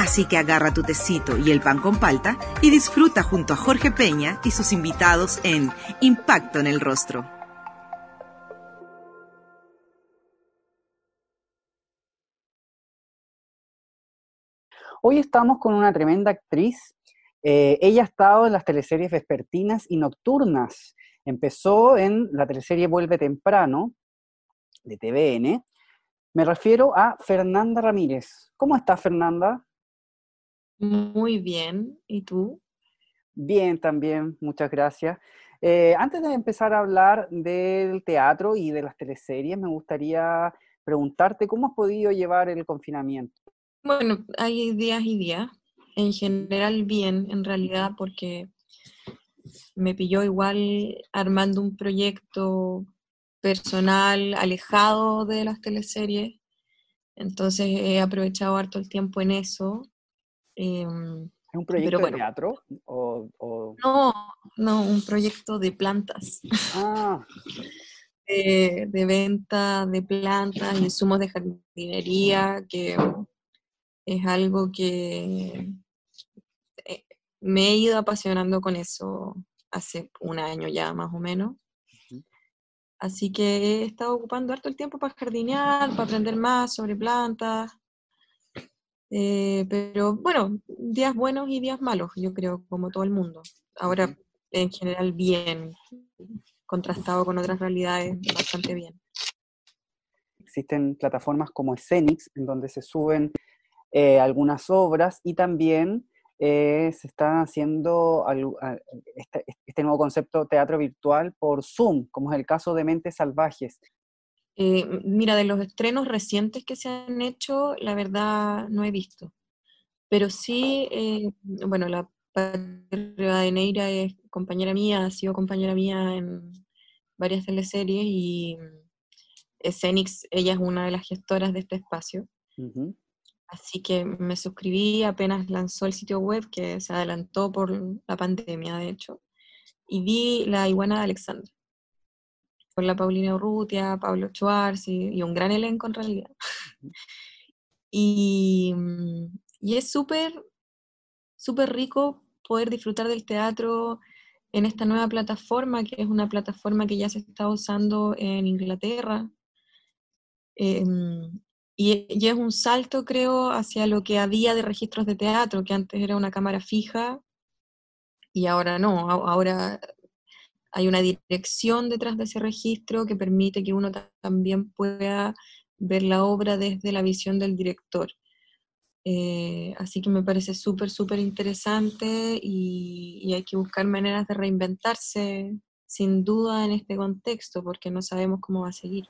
Así que agarra tu tecito y el pan con palta y disfruta junto a Jorge Peña y sus invitados en Impacto en el Rostro. Hoy estamos con una tremenda actriz. Eh, ella ha estado en las teleseries vespertinas y nocturnas. Empezó en la teleserie Vuelve Temprano de TVN. Me refiero a Fernanda Ramírez. ¿Cómo estás, Fernanda? Muy bien. ¿Y tú? Bien, también. Muchas gracias. Eh, antes de empezar a hablar del teatro y de las teleseries, me gustaría preguntarte cómo has podido llevar el confinamiento. Bueno, hay días y días. En general bien, en realidad, porque me pilló igual armando un proyecto personal alejado de las teleseries. Entonces he aprovechado harto el tiempo en eso. Em, ¿Es un proyecto de teatro? No, no, un proyecto de plantas. Ah. de, venta de plantas, insumos de jardinería, que es algo que eh, me he ido apasionando con eso hace un año ya más o menos. Así que he estado ocupando harto el tiempo para jardinear, para aprender más sobre plantas. Eh, pero bueno, días buenos y días malos, yo creo, como todo el mundo. Ahora, en general, bien, contrastado con otras realidades, bastante bien. Existen plataformas como Escenix, en donde se suben eh, algunas obras y también eh, se está haciendo este, este, nuevo concepto teatro virtual por Zoom, como es el caso de Mentes Salvajes. Eh, mira, de los estrenos recientes que se han hecho, la verdad no he visto. Pero sí, eh, bueno, la de Neira es compañera mía, ha sido compañera mía en varias teleseries y Escenix, ella es una de las gestoras de este espacio. Así que me suscribí apenas lanzó el sitio web, que se adelantó por la pandemia, de hecho, y vi La Iguana de Alexandra con la Paulina Urrutia, Pablo Schwartz y, un gran elenco en realidad. y, y es súper, súper rico poder disfrutar del teatro en esta nueva plataforma, que es una plataforma que ya se está usando en Inglaterra. Em, y, y, es un salto, creo, hacia lo que había de registros de teatro, que antes era una cámara fija y ahora no, ahora hay una dirección detrás de ese registro que permite que uno también pueda ver la obra desde la visión del director. Eh, así que me parece súper, súper interesante y, hay que buscar maneras de reinventarse sin duda en este contexto porque no sabemos cómo va a seguir.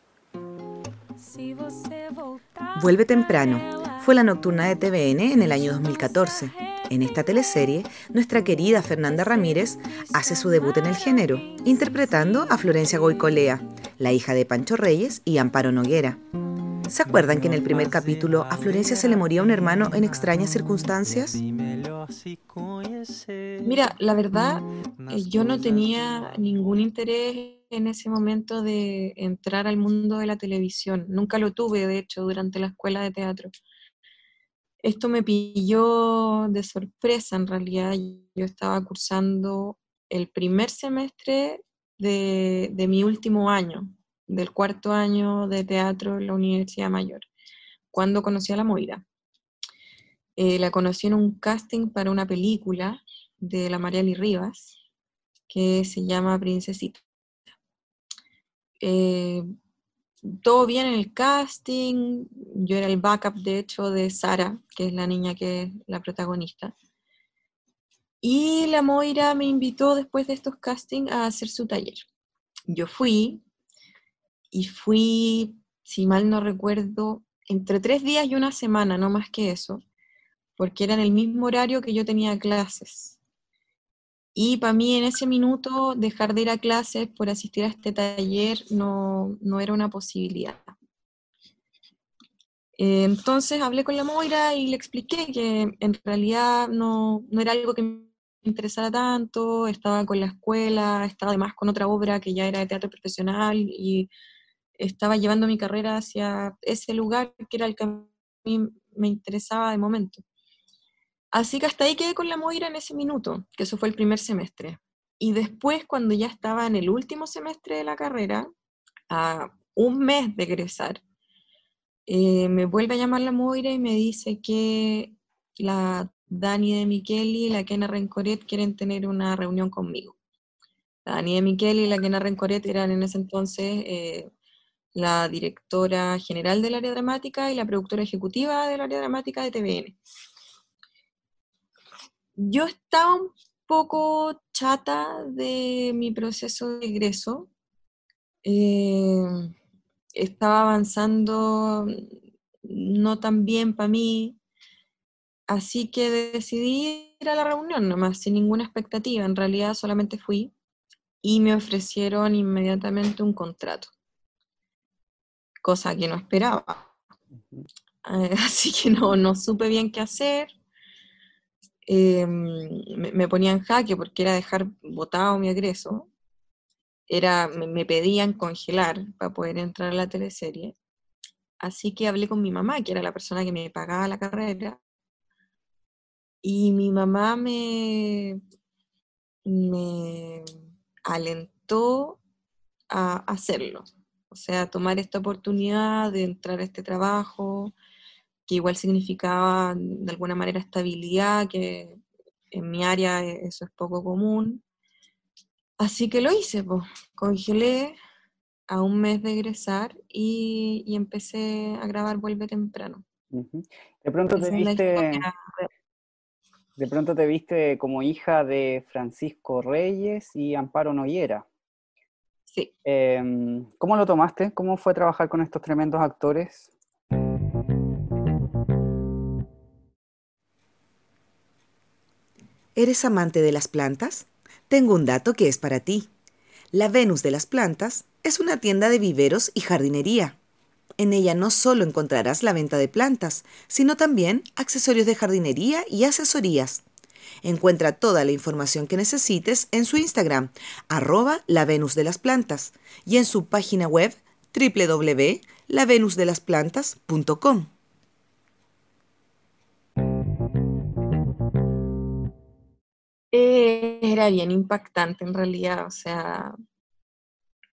Vuelve temprano. Fue la nocturna de TVN en el año 2014. En esta teleserie, nuestra querida Fernanda Ramírez hace su debut en el género, interpretando a Florencia Goicolea, la hija de Pancho Reyes y Amparo Noguera. ¿Se acuerdan que en el primer capítulo a Florencia se le moría un hermano en extrañas circunstancias? Mira, la verdad, eh, yo no tenía ningún interés en ese momento de entrar al mundo de la televisión. Nunca lo tuve, de hecho, durante la escuela de teatro esto me pilló de sorpresa en realidad. Yo estaba cursando el primer semestre de, mi último año, del cuarto año de teatro en la Universidad Mayor, cuando conocí a la Moira. Eh, la conocí en un casting para una película de la Mariali Rivas, que se llama Princesita. Eh, todo bien en el casting, yo era el backup de hecho de Sara, que es la niña que es la protagonista. Y la Moira me invitó después de estos castings a hacer su taller. Yo fui y fui, si mal no recuerdo, entre tres días y una semana, no más que eso, porque era en el mismo horario que yo tenía clases. Y para mí en ese minuto dejar de ir a clases por asistir a este taller no, no era una posibilidad. Entonces hablé con la Moira y le expliqué que en realidad no, no, era algo que me interesara tanto, estaba con la escuela, estaba además con otra obra que ya era de teatro profesional y estaba llevando mi carrera hacia ese lugar que era el que a mí me interesaba de momento. Así que hasta ahí quedé con la Moira en ese minuto, que eso fue el primer semestre. Y después, cuando ya estaba en el último semestre de la carrera, a un mes de egresar, eh, me vuelve a llamar la Moira y me dice que la Dani de Micheli y la Kena Rencoret quieren tener una reunión conmigo. La Dani de Micheli y la Kena Rencoret eran en ese entonces eh, la directora general del área dramática y la productora ejecutiva del área dramática de TVN yo estaba un poco chata de mi proceso de egreso. Eh, estaba avanzando no tan bien para mí, así que decidí ir a la reunión nomás, sin ninguna expectativa. En realidad solamente fui y me ofrecieron inmediatamente un contrato, cosa que no esperaba. Así que no, no supe bien qué hacer. Em, me, ponía en jaque porque era dejar botado mi egreso, era, me, pedían congelar para poder entrar a la teleserie. Así que hablé con mi mamá, que era la persona que me pagaba la carrera, y mi mamá me, me alentó a hacerlo, o sea, tomar esta oportunidad de entrar a este trabajo, que igual significaba de alguna manera estabilidad, que en mi área e-, eso es poco común. Así que lo hice, pues, congelé a un mes de egresar y, empecé a grabar Vuelve temprano. De pronto te viste... De pronto te viste como hija de Francisco Reyes y Amparo Noyera. Sí. Em, ¿Cómo lo tomaste? ¿Cómo fue trabajar con estos tremendos actores? ¿Eres amante de las plantas? Tengo un dato que es para ti. La Venus de las Plantas es una tienda de viveros y jardinería. En ella no solo encontrarás la venta de plantas, sino también accesorios de jardinería y asesorías. Encuentra toda la información que necesites en su Instagram, arroba la Venus de las Plantas, y en su página web www.lavenusdelasplantas.com. Eh, era bien impactante en realidad, o sea,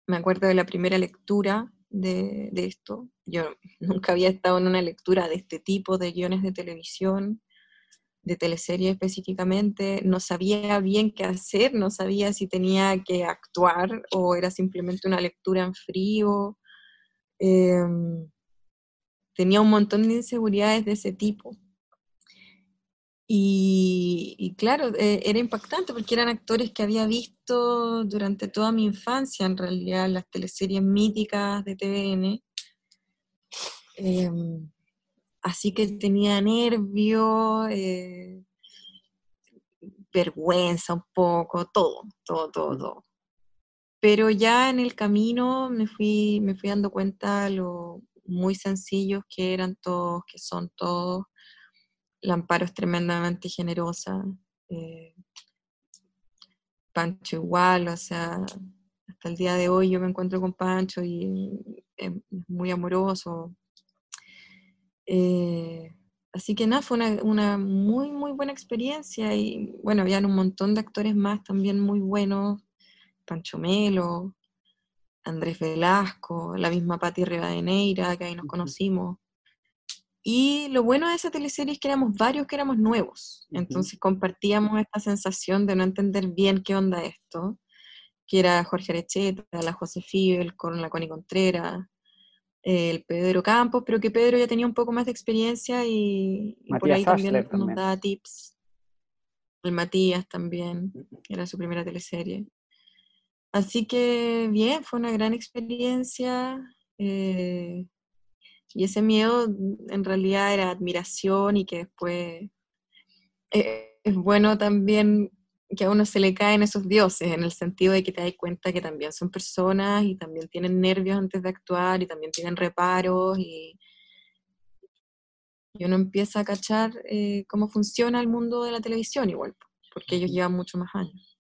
me acuerdo de la primera lectura de, esto. Yo nunca había estado en una lectura de este tipo de guiones de televisión, de teleserie específicamente, no sabía bien qué hacer, no sabía si tenía que actuar o era simplemente una lectura en frío. Em, tenía un montón de inseguridades de ese tipo. Y, claro, eh, era impactante porque eran actores que había visto durante toda mi infancia, en realidad, las teleseries míticas de TVN. Em, así que tenía nervio, eh, vergüenza un poco, todo, todo, todo, todo. Pero ya en el camino me fui, me fui dando cuenta lo muy sencillos que eran todos, que son todos la Amparo es tremendamente generosa. Eh, Pancho igual, o sea, hasta el día de hoy yo me encuentro con Pancho y es muy amoroso. Eh, así que nada, fue una, muy, muy buena experiencia y bueno, habían un montón de actores más también muy buenos, Pancho Melo, Andrés Velasco, la misma Patti Rivadeneira, que ahí nos conocimos. Y lo bueno de esa teleserie es que éramos varios que éramos nuevos, entonces compartíamos esta sensación de no entender bien qué onda esto, que era Jorge Arecheta, la José Fibel, con la Connie Contreras, el Pedro Campos, pero que Pedro ya tenía un poco más de experiencia y, por ahí también nos daba tips. El Matías también, era su primera teleserie. Así que bien, fue una gran experiencia. Eh, y ese miedo en realidad era admiración y que después eh, es bueno también que a uno se le caen esos dioses, en el sentido de que te das cuenta que también son personas y también tienen nervios antes de actuar y también tienen reparos y, y uno empieza a cachar eh, cómo funciona el mundo de la televisión igual, porque ellos llevan mucho más años.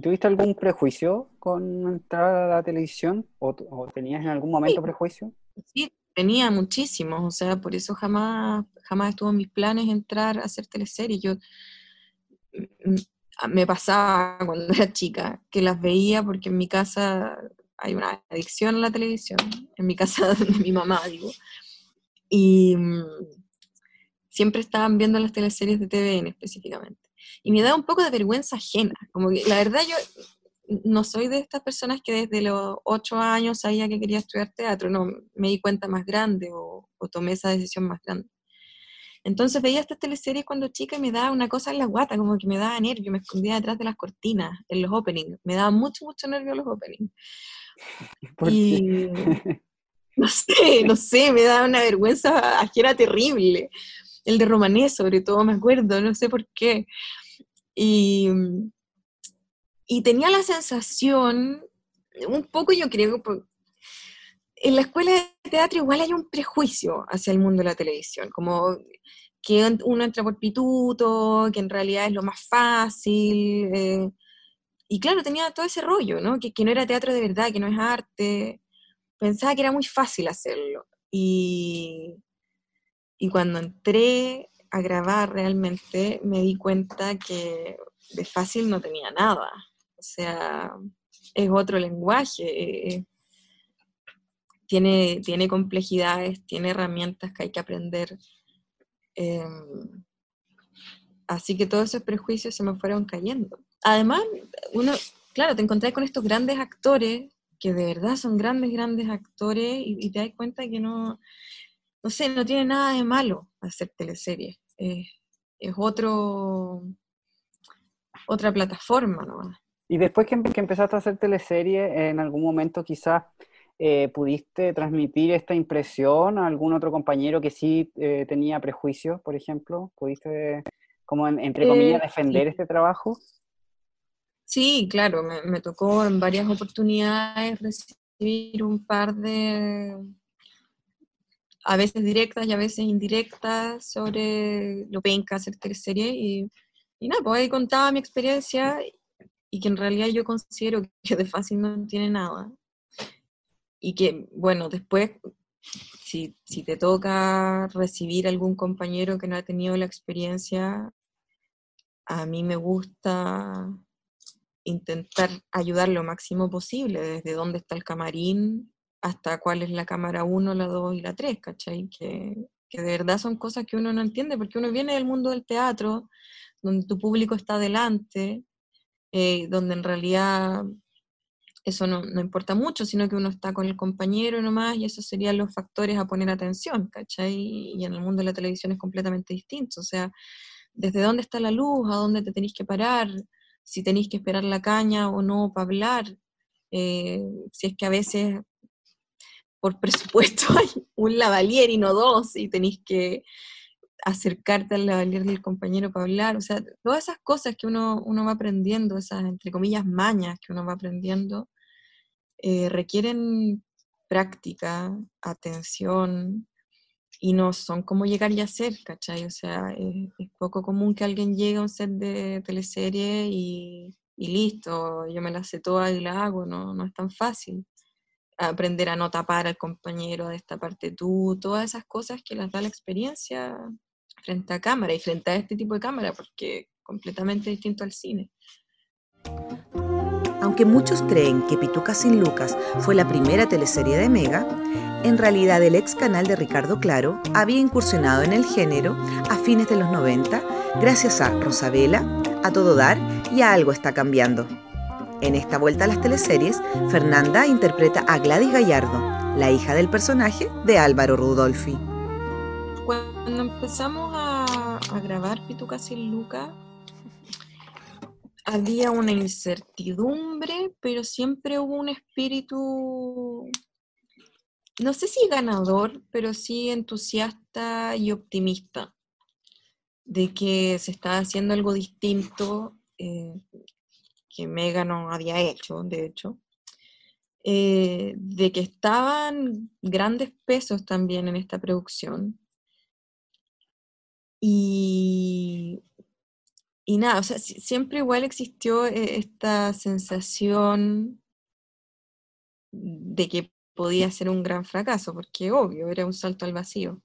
¿Tuviste algún prejuicio con entrar a la televisión? ¿O, tenías en algún momento prejuicio? Sí, tenía muchísimos, o sea, por eso jamás, jamás estuvo en mis planes entrar a hacer teleseries. Yo mm, mm, me pasaba cuando era chica que las veía porque en mi casa hay una adicción a la televisión, en mi casa de mi mamá, digo. Y mm, siempre estaban viendo las teleseries de TVN específicamente. Y me da un poco de vergüenza ajena, como que la verdad yo no soy de estas personas que desde los ocho años sabía que quería estudiar teatro, no, me di cuenta más grande o, tomé esa decisión más grande. Entonces veía estas teleseries cuando chica y me daba una cosa en la guata, como que me daba nervio, me escondía detrás de las cortinas, en los openings, me daba mucho, mucho nervio los openings. y no sé, no sé, me daba una vergüenza ajena terrible el de Romané sobre todo, me acuerdo, no sé por qué. Y, y tenía la sensación, un poco yo creo, en la escuela de teatro igual hay un prejuicio hacia el mundo de la televisión, como que uno entra por pituto, que en realidad es lo más fácil. Eh, y claro, tenía todo ese rollo, ¿no? Que, que, no era teatro de verdad, que no es arte. Pensaba que era muy fácil hacerlo. Y, y cuando entré a grabar realmente me di cuenta que de fácil no tenía nada. O sea, es otro lenguaje. Eh, tiene, tiene complejidades, tiene herramientas que hay que aprender. Em, así que todos esos prejuicios se me fueron cayendo. Además, uno, claro, te encontrás con estos grandes actores que de verdad son grandes, grandes actores y te das cuenta que no, no sé, no tiene nada de malo hacer teleseries. es otro, otra plataforma, ¿no? Y después que, empezaste a hacer teleseries, en algún momento quizás eh, pudiste transmitir esta impresión a algún otro compañero que sí eh, tenía prejuicios, por ejemplo? ¿Pudiste, como entre comillas, eh, defender este trabajo? Sí, claro, me, tocó en varias oportunidades recibir un par de, a veces directas y a veces indirectas sobre lo penca hacer serie y, y nada, pues ahí contaba mi experiencia y que en realidad yo considero que de fácil no tiene nada. Y que, bueno, después, si, si te toca recibir algún compañero que no ha tenido la experiencia, a mí me gusta intentar ayudar lo máximo posible, desde dónde está el camarín hasta cuál es la cámara 1, la 2 y la 3, ¿cachai? Que, que, de verdad son cosas que uno no entiende, porque uno viene del mundo del teatro, donde tu público está delante, eh, donde en realidad eso no, no, importa mucho, sino que uno está con el compañero nomás, y esos serían los factores a poner atención, ¿cachai? Y en el mundo de la televisión es completamente distinto, o sea, desde dónde está la luz, a dónde te tenéis que parar, si tenéis que esperar la caña o no para hablar, eh, si es que a veces por presupuesto hay un lavalier y no dos, y tenéis que acercarte al lavalier del compañero para hablar, o sea, todas esas cosas que uno, uno va aprendiendo, esas, entre comillas, mañas que uno va aprendiendo, eh, requieren práctica, atención, y no son como llegar y hacer, ¿cachai? O sea, es, poco común que alguien llegue a un set de teleserie y, y listo, yo me la sé toda y la hago, no, no es tan fácil aprender a no tapar al compañero, de esta parte tú, todas esas cosas que las da la experiencia frente a cámara y frente a este tipo de cámara, porque completamente distinto al cine. Aunque muchos creen que Pituca sin Lucas fue la primera teleserie de Mega, en realidad el ex canal de Ricardo Claro había incursionado en el género a fines de los 90 gracias a Rosabela, A Todo Dar y a Algo está cambiando. En esta vuelta a las teleseries, Fernanda interpreta a Gladys Gallardo, la hija del personaje de Álvaro Rudolfi. Cuando empezamos a, grabar Pituca sin Luca, había una incertidumbre, pero siempre hubo un espíritu, no sé si ganador, pero sí entusiasta y optimista, de que se estaba haciendo algo distinto eh, que Mega no había hecho, de hecho, eh, de que estaban grandes pesos también en esta producción. Y, y nada, o sea, siempre igual existió eh, esta sensación de que podía ser un gran fracaso, porque obvio, era un salto al vacío.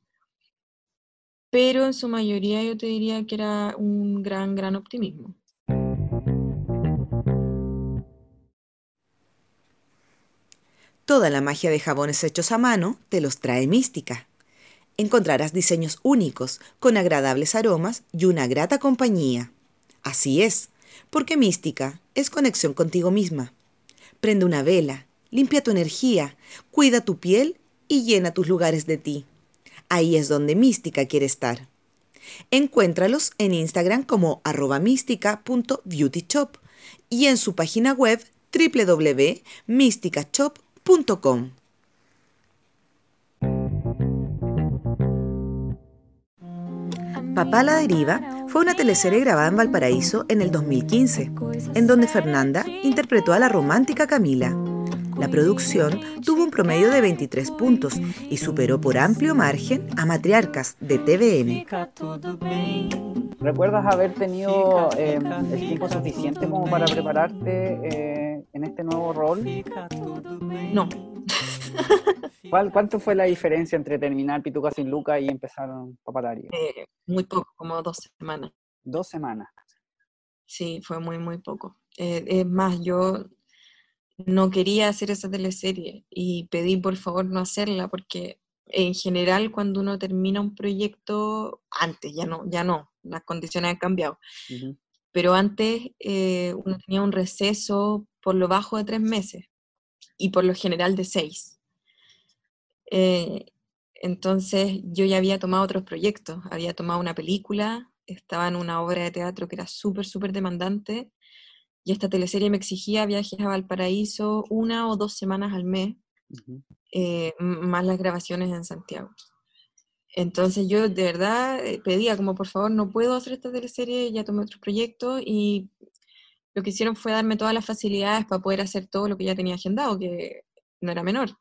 Pero en su mayoría yo te diría que era un gran, gran optimismo. Toda la magia de jabones hechos a mano te los trae Mística. Encontrarás diseños únicos, con agradables aromas y una grata compañía. Así es, porque Mística es conexión contigo misma. Prende una vela, limpia tu energía, cuida tu piel y llena tus lugares de ti. Ahí es donde Mística quiere estar. Encuéntralos en Instagram como arroba mística.beautyshop y en su página web www.mysticashop.com. Papá la deriva fue una teleserie grabada en Valparaíso en el 2015, en donde Fernanda interpretó a la romántica Camila. La producción tuvo un promedio de 23 puntos y superó por amplio margen a Matriarcas de TVN. ¿Recuerdas haber tenido em, el tiempo suficiente como para prepararte eh, en este nuevo rol? No. ¿Cuál, ¿Cuánto fue la diferencia entre terminar Pituca sin Luca y empezar Papalaria? Eh, muy poco, como dos semanas. ¿Dos semanas? Sí, fue muy, muy poco. Eh, es más, yo no quería hacer esa teleserie y pedí por favor no hacerla porque en general cuando uno termina un proyecto, antes, ya no, ya no, las condiciones han cambiado, pero antes eh, uno tenía un receso por lo bajo de tres meses y por lo general de seis. Eh, entonces yo ya había tomado otros proyectos, había tomado una película, estaba en una obra de teatro que era súper, súper demandante y esta teleserie me exigía viajes a Valparaíso una o dos semanas al mes, eh, más las grabaciones en Santiago. Entonces yo de verdad eh, pedía como por favor no puedo hacer esta teleserie, ya tomé otros proyectos y lo que hicieron fue darme todas las facilidades para poder hacer todo lo que ya tenía agendado, que no era menor.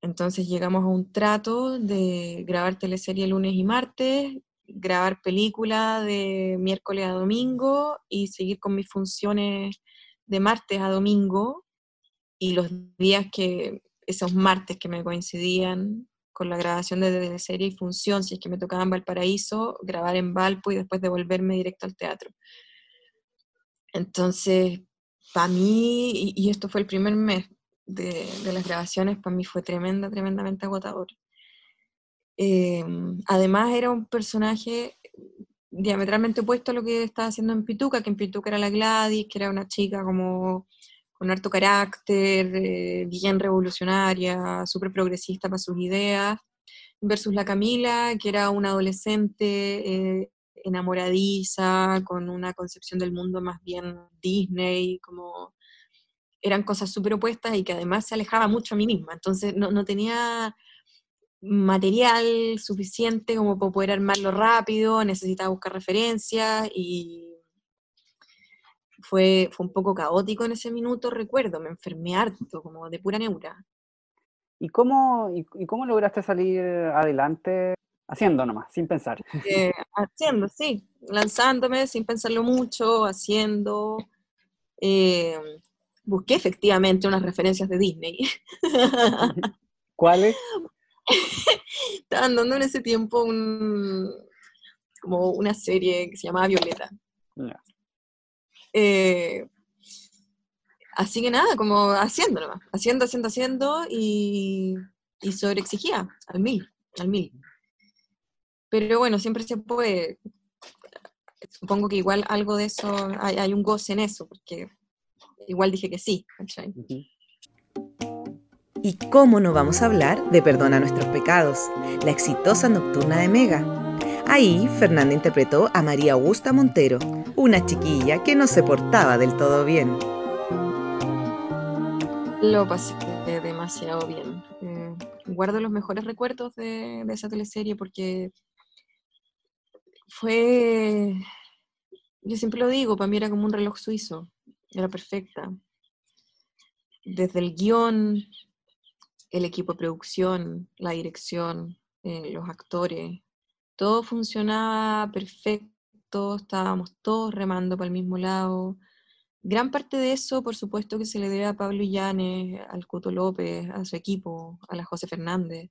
Entonces llegamos a un trato de grabar teleserie lunes y martes, grabar película de miércoles a domingo y seguir con mis funciones de martes a domingo y los días que, esos martes que me coincidían con la grabación de, serie y función, si es que me tocaba en Valparaíso, grabar en Valpo y después devolverme directo al teatro. Entonces, para mí, y, esto fue el primer mes de, las grabaciones, para mí fue tremenda, tremendamente agotador. Em, además era un personaje diametralmente opuesto a lo que estaba haciendo en Pituca, que en Pituca era la Gladys, que era una chica como con harto carácter, eh, bien revolucionaria, súper progresista para sus ideas, versus la Camila, que era una adolescente eh, enamoradiza, con una concepción del mundo más bien Disney, como eran cosas súper opuestas y que además se alejaba mucho a mí misma, entonces no, no tenía material suficiente como para poder armarlo rápido, necesitaba buscar referencias y fue, fue un poco caótico en ese minuto, recuerdo, me enfermé harto, como de pura neura. ¿Y cómo, y, cómo lograste salir adelante haciendo nomás, sin pensar? Eh, haciendo, sí, lanzándome sin pensarlo mucho, haciendo. Eh, busqué efectivamente unas referencias de Disney. ¿Cuáles? Estaban dando en ese tiempo un, como una serie que se llamaba Violeta. Eh, así que nada, como haciendo nomás, haciendo, haciendo, haciendo y, y exigía al mil, al mil. Pero bueno, siempre se puede. Supongo que igual algo de eso, hay, un goce en eso, porque igual dije que sí. ¿Y cómo no vamos a hablar de Perdona nuestros pecados, la exitosa nocturna de Mega? Ahí, Fernanda interpretó a María Augusta Montero, una chiquilla que no se portaba del todo bien. Lo pasé demasiado bien. Eh, guardo los mejores recuerdos de, de esa teleserie porque fue, yo siempre lo digo, para mí era como un reloj suizo. Era perfecta. Desde el guion, el equipo de producción, la dirección, eh, los actores, todo funcionaba perfecto, estábamos todos remando para el mismo lado. Gran parte de eso, por supuesto, que se le debe a Pablo Llanes, al Cuto López, a su equipo, a la José Fernández,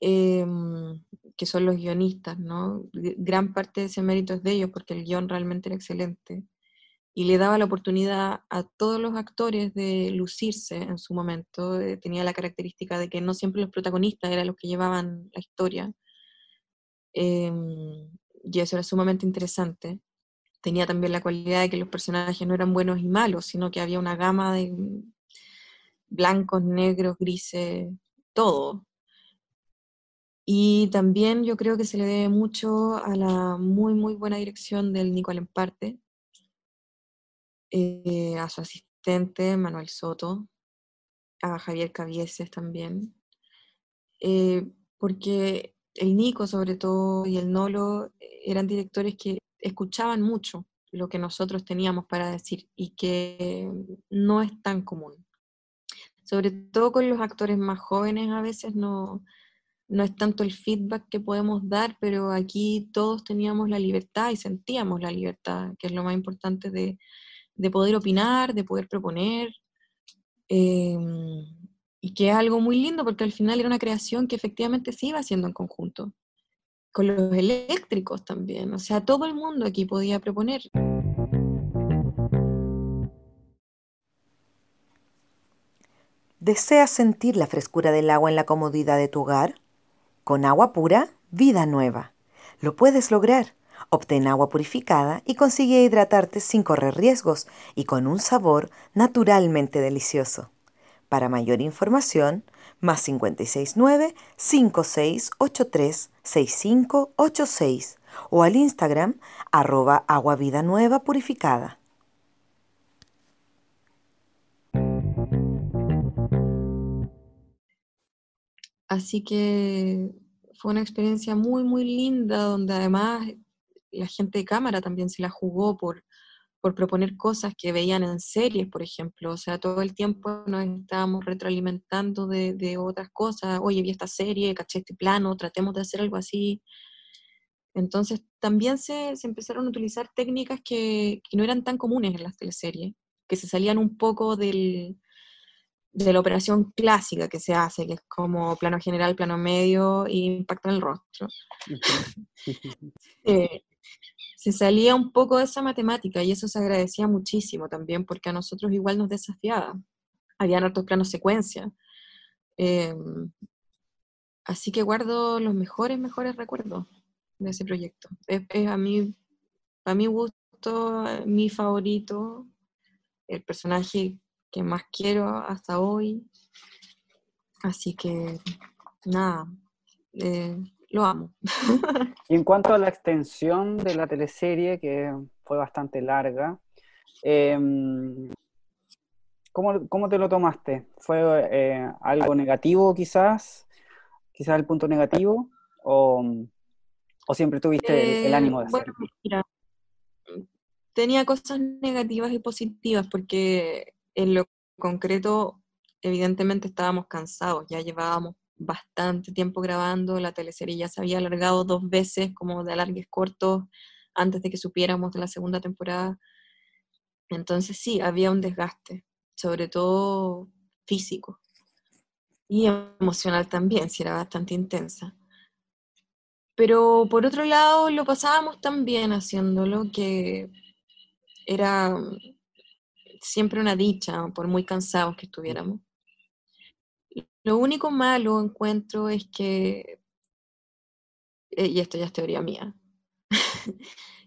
em, que son los guionistas, ¿no? Gran parte de ese mérito es de ellos, porque el guion realmente era excelente y le daba la oportunidad a todos los actores de lucirse en su momento. Eh, tenía la característica de que no siempre los protagonistas eran los que llevaban la historia. Em, y eso era sumamente interesante. Tenía también la cualidad de que los personajes no eran buenos y malos, sino que había una gama de blancos, negros, grises, todo. Y también yo creo que se le debe mucho a la muy, muy buena dirección del Nicole Emparte, eh, a su asistente Manuel Soto, a Javier Cavieses también, eh, porque el Nico sobre todo y el Nolo eran directores que escuchaban mucho lo que nosotros teníamos para decir y que no es tan común. Sobre todo con los actores más jóvenes a veces no, no es tanto el feedback que podemos dar, pero aquí todos teníamos la libertad y sentíamos la libertad, que es lo más importante de, de poder opinar, de poder proponer, em, y que es algo muy lindo porque al final era una creación que efectivamente se iba haciendo en conjunto, con los eléctricos también, o sea, todo el mundo aquí podía proponer. ¿Deseas sentir la frescura del agua en la comodidad de tu hogar? Con agua pura, vida nueva. Lo puedes lograr Obtén agua purificada y consigue hidratarte sin correr riesgos y con un sabor naturalmente delicioso. Para mayor información, más 569-5683-6586 o al Instagram arroba purificada. Así que fue una experiencia muy, muy linda, donde además la gente de cámara también se la jugó por, por proponer cosas que veían en series, por ejemplo. O sea, todo el tiempo nos estábamos retroalimentando de, otras cosas. Oye, vi esta serie, caché este plano, tratemos de hacer algo así. Entonces, también se, empezaron a utilizar técnicas que, no eran tan comunes en las teleseries, que se salían un poco del, de la operación clásica que se hace, que es como plano general, plano medio e impacto en el rostro. eh, se salía un poco de esa matemática y eso se agradecía muchísimo también porque a nosotros igual nos desafiaba. Habían otros planos secuencia. Em, así que guardo los mejores, mejores recuerdos de ese proyecto. Es, a mí, a mi gusto, mi favorito, el personaje que más quiero hasta hoy. Así que, nada, eh, lo amo. y en cuanto a la extensión de la teleserie, que fue bastante larga, em, ¿cómo, te lo tomaste? ¿Fue eh, algo negativo quizás? ¿Quizás el punto negativo? ¿O, siempre tuviste el, ánimo de hacerlo? Bueno, mira, tenía cosas negativas y positivas porque en lo concreto evidentemente estábamos cansados, ya llevábamos bastante tiempo grabando, la teleserie ya se había alargado dos veces como de alargues cortos antes de que supiéramos de la segunda temporada. Entonces sí, había un desgaste, sobre todo físico y emocional también, si era bastante intensa. Pero por otro lado, lo pasábamos tan bien haciéndolo que era siempre una dicha, por muy cansados que estuviéramos. Lo único malo encuentro es que, eh, y esto ya es teoría mía,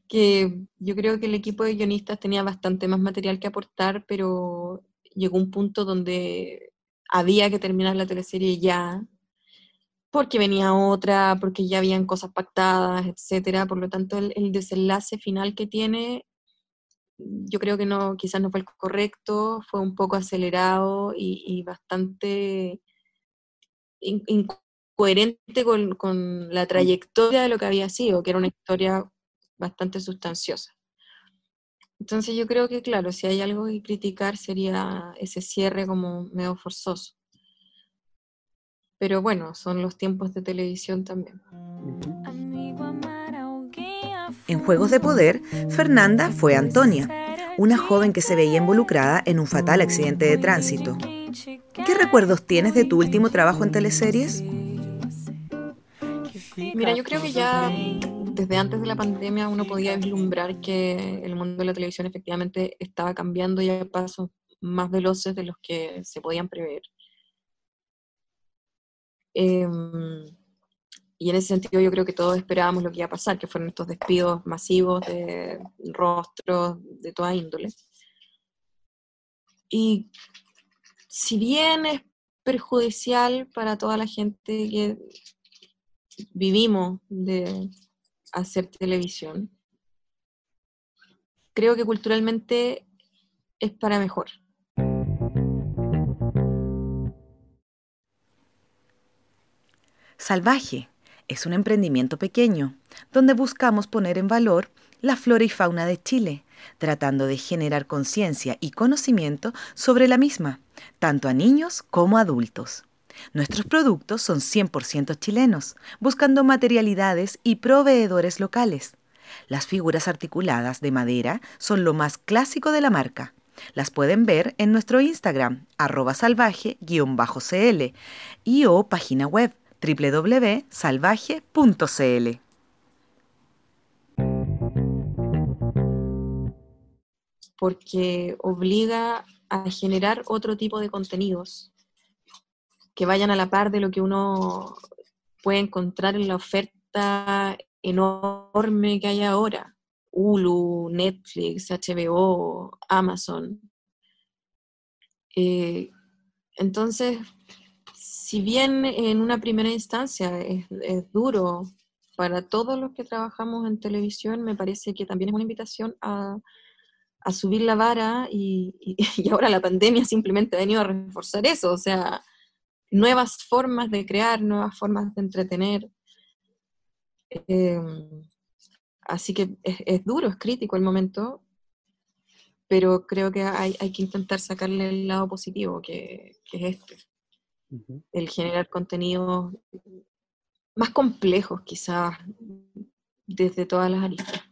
que yo creo que el equipo de guionistas tenía bastante más material que aportar, pero llegó un punto donde había que terminar la teleserie ya, porque venía otra, porque ya habían cosas pactadas, etcétera. Por lo tanto, el, desenlace final que tiene, yo creo que no, quizás no fue el correcto, fue un poco acelerado y bastante incoherente con, la trayectoria de lo que había sido, que era una historia bastante sustanciosa. Entonces yo creo que, claro, si hay algo que criticar sería ese cierre como medio forzoso. Pero bueno, son los tiempos de televisión también. En Juegos de Poder, Fernanda fue Antonia, una joven que se veía involucrada en un fatal accidente de tránsito. ¿Qué recuerdos tienes de tu último trabajo en teleseries? Mira, yo creo que ya desde antes de la pandemia uno podía vislumbrar que el mundo de la televisión efectivamente estaba cambiando ya a pasos más veloces de los que se podían prever. Em, y en ese sentido yo creo que todos esperábamos lo que iba a pasar, que fueron estos despidos masivos de rostros de toda índole. Y si bien es perjudicial para toda la gente que vivimos de hacer televisión, creo que culturalmente es para mejor. Salvaje es un emprendimiento pequeño donde buscamos poner en valor la flora y fauna de Chile, tratando de generar conciencia y conocimiento sobre la misma, tanto a niños como a adultos. Nuestros productos son 100% chilenos, buscando materialidades y proveedores locales. Las figuras articuladas de madera son lo más clásico de la marca. Las pueden ver en nuestro Instagram, arroba salvaje-cl y o página web www.salvaje.cl. Porque obliga a generar otro tipo de contenidos que vayan a la par de lo que uno puede encontrar en la oferta enorme que hay ahora. Hulu, Netflix, HBO, Amazon. Eh, entonces, si bien en una primera instancia es, duro para todos los que trabajamos en televisión, me parece que también es una invitación a, subir la vara y, y, ahora la pandemia simplemente ha venido a reforzar eso, o sea, nuevas formas de crear, nuevas formas de entretener. Em, así que es, duro, es crítico el momento, pero creo que hay, que intentar sacarle el lado positivo, que, es este. El generar contenidos más complejos quizás desde todas las aristas.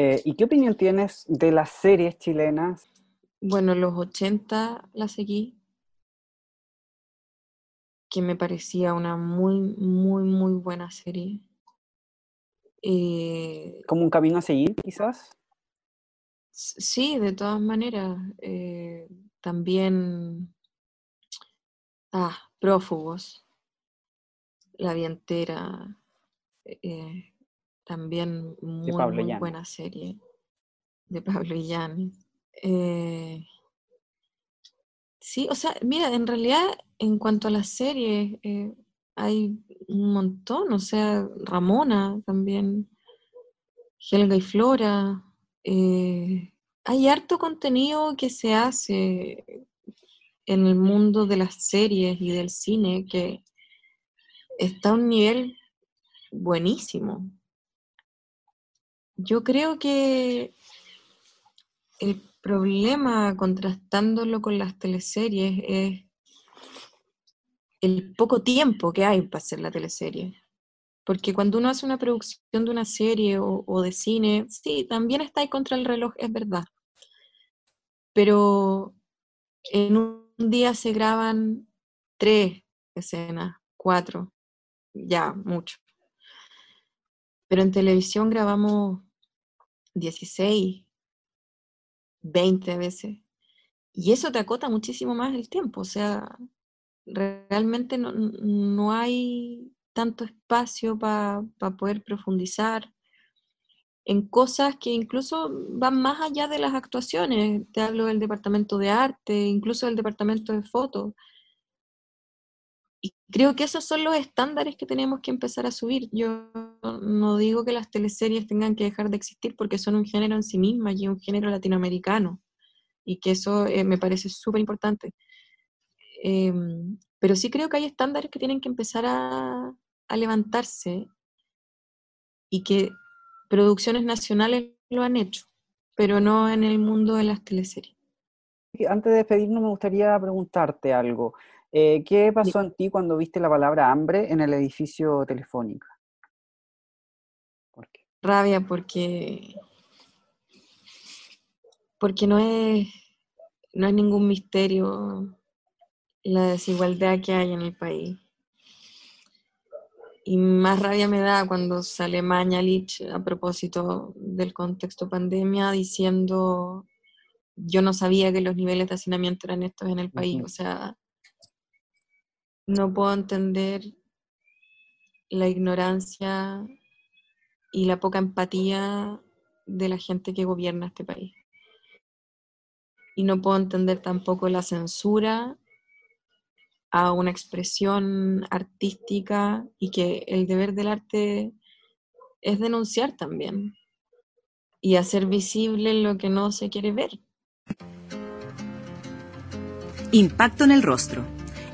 Eh, ¿Y qué opinión tienes de las series chilenas? Bueno, los 80 las seguí, que me parecía una muy, muy, muy buena serie. Eh, ¿Como un camino a seguir, quizás? Sí, de todas maneras. Eh, también. Ah, Prófugos. La Vientera. Eh, también muy, muy buena serie. De Pablo Illanes. Eh, Sí, o sea, mira, en realidad en cuanto a las series, eh, hay un montón, o sea, Ramona también, Helga y Flora, eh, hay harto contenido que se hace en el mundo de las series y del cine que está a un nivel buenísimo. Yo creo que el problema contrastándolo con las teleseries es el poco tiempo que hay para hacer la teleserie. Porque cuando uno hace una producción de una serie o, de cine, sí, también está ahí contra el reloj, es verdad. Pero en un día se graban tres escenas, cuatro, ya, mucho. Pero en televisión grabamos 16, 20 veces. Y eso te acota muchísimo más el tiempo, o sea, realmente no, hay tanto espacio para poder profundizar en cosas que incluso van más allá de las actuaciones. Te hablo del departamento de arte, incluso del departamento de fotos. Y creo que esos son los estándares que tenemos que empezar a subir. Yo no digo que las teleseries tengan que dejar de existir porque son un género en sí mismas y un género latinoamericano. Y que eso eh, me parece súper importante. Em, pero sí creo que hay estándares que tienen que empezar a, a levantarse y que producciones nacionales lo han hecho. pero no en el mundo de las teleseries. Antes de despedirnos, me gustaría preguntarte algo. Eh, ¿Qué pasó en ti cuando viste la palabra hambre en el edificio Telefónica? ¿Por qué? Rabia porque porque no es no es ningún misterio la desigualdad que hay en el país. Y más rabia me da cuando sale Mañalich a propósito del contexto pandemia diciendo yo no sabía que los niveles de hacinamiento eran estos en el país. O sea, no puedo entender la ignorancia y la poca empatía de la gente que gobierna este país. Y no puedo entender tampoco la censura a una expresión artística y que el deber del arte es denunciar también y hacer visible lo que no se quiere ver. Impacto en el rostro.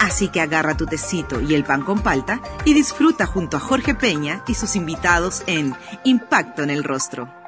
Así que agarra tu tecito y el pan con palta y disfruta junto a Jorge Peña y sus invitados en Impacto en el Rostro.